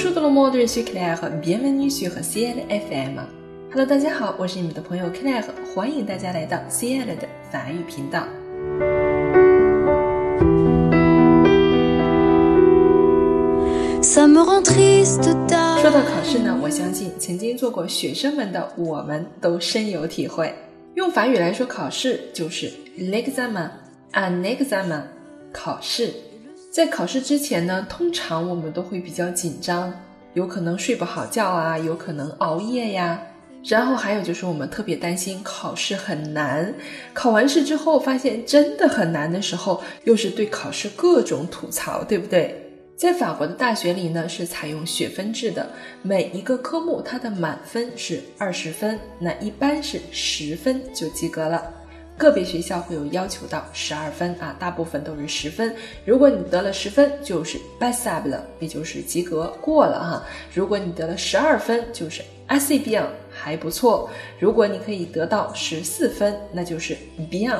Bonjour tout le monde, je suis Claire. Bienvenue sur CL FM. Hello，大家好，我是你们的朋友 Claire，欢迎大家来到 CL 的法语频道。说到考试呢，我相信曾经做过学生们的我们都深有体会。用法语来说考试就是 l'examen，un examen，考试。在考试之前呢，通常我们都会比较紧张，有可能睡不好觉啊，有可能熬夜呀。然后还有就是我们特别担心考试很难，考完试之后发现真的很难的时候，又是对考试各种吐槽，对不对？在法国的大学里呢，是采用学分制的，每一个科目它的满分是二十分，那一般是十分就及格了。个别学校会有要求到十二分啊，大部分都是十分。如果你得了十分，就是 b a s a b 了也就是及格过了哈。如果你得了十二分，就是 assez bien，还不错。如果你可以得到十四分，那就是 bien。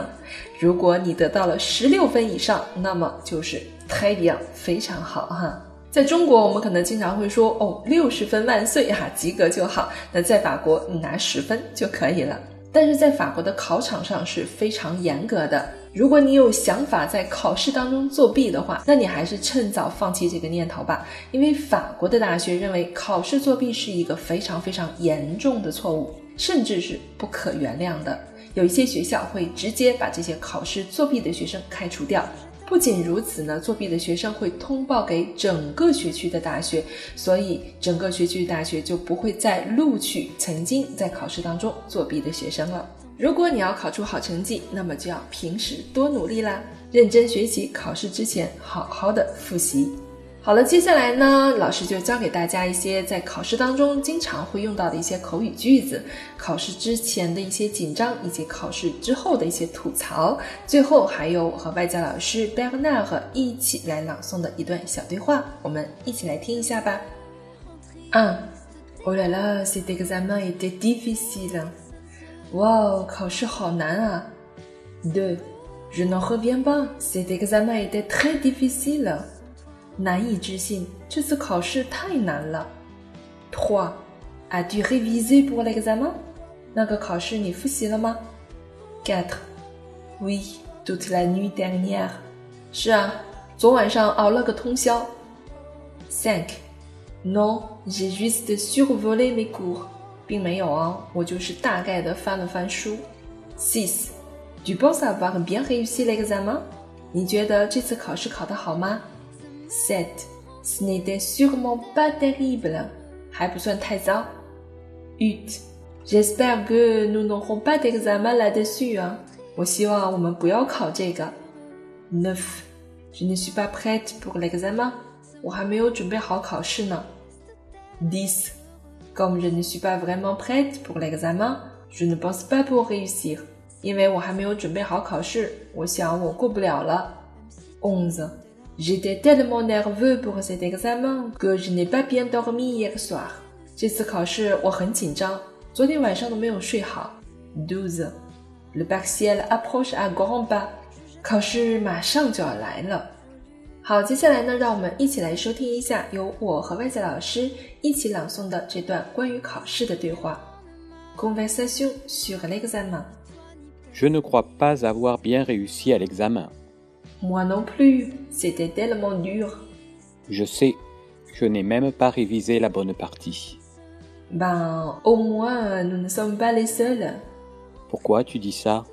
如果你得到了十六分以上，那么就是 très bien，非常好哈。在中国，我们可能经常会说哦，六十分万岁哈，及格就好。那在法国，你拿十分就可以了。但是在法国的考场上是非常严格的。如果你有想法在考试当中作弊的话，那你还是趁早放弃这个念头吧。因为法国的大学认为考试作弊是一个非常非常严重的错误，甚至是不可原谅的。有一些学校会直接把这些考试作弊的学生开除掉。不仅如此呢，作弊的学生会通报给整个学区的大学，所以整个学区大学就不会再录取曾经在考试当中作弊的学生了。如果你要考出好成绩，那么就要平时多努力啦，认真学习，考试之前好好的复习。好了，接下来呢，老师就教给大家一些在考试当中经常会用到的一些口语句子，考试之前的一些紧张，以及考试之后的一些吐槽。最后还有我和外教老师 Begna 和一起来朗诵的一段小对话，我们一起来听一下吧。嗯，我来了，这个 examite difficile。哇，考试好难啊。De，je n'en reviens pas. Cet examen était très difficile. 难以置信，这次考试太难了。Trois, as-tu révisé pour l'examen？那个考试你复习了吗？Quatre, oui, toute la nuit dernière。是啊，昨晚上熬了个通宵。Cinq, non, j'ai juste survolé mes cours。并没有哦，我就是大概的翻了翻书。Six, tu penses avoir bien réussi l'examen？你觉得这次考试考得好吗 ？Sept, ce n'était sûrement pas terrible. 还不算太糟。Huit, j'espère que nous n'aurons pas d'examen là-dessus. 啊，我希望我们不要考这个。Neuf, je ne suis pas prête pour l'examen. 我还没有准备好考试呢。Dix, comme je ne suis pas vraiment prête pour l'examen, je ne pense pas pour réussir. 因为我还没有准备好考试，我想我过不了了。Onze. J'étais tellement nerveux pour cet examen que je n'ai pas bien dormi hier soir. 这次考试我很紧张，昨天晚上都没有睡好。Douze. Le bac ciel approche à grands pas. 考试马上就要来了。好，接下来呢，让我们一起来收听一下由我和外教老师一起朗诵的这段关于考试的对话。Conversation sur l'examen. Je ne crois pas avoir bien réussi à l'examen. Moi non plus, c'était tellement dur. Je sais, je n'ai même pas révisé la bonne partie. Ben, au moins, nous ne sommes pas les seuls. Pourquoi tu dis ça?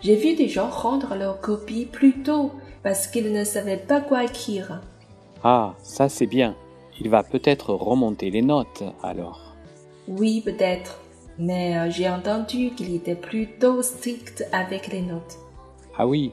J'ai vu des gens rendre leurs copies plus tôt parce qu'ils ne savaient pas quoi écrire. Ah, ça c'est bien. Il va peut-être remonter les notes alors. Oui, peut-être. Mais euh, j'ai entendu qu'il était plutôt strict avec les notes. Ah oui,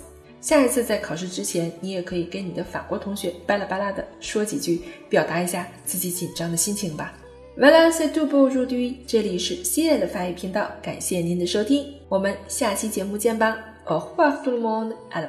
下一次在考试之前你也可以跟你的法国同学巴拉巴拉的说几句表达一下自己紧张的心情吧。Valencia dubois rudyard 这里是 C N 的法语频道感谢您的收听我们下期节目见吧。A on a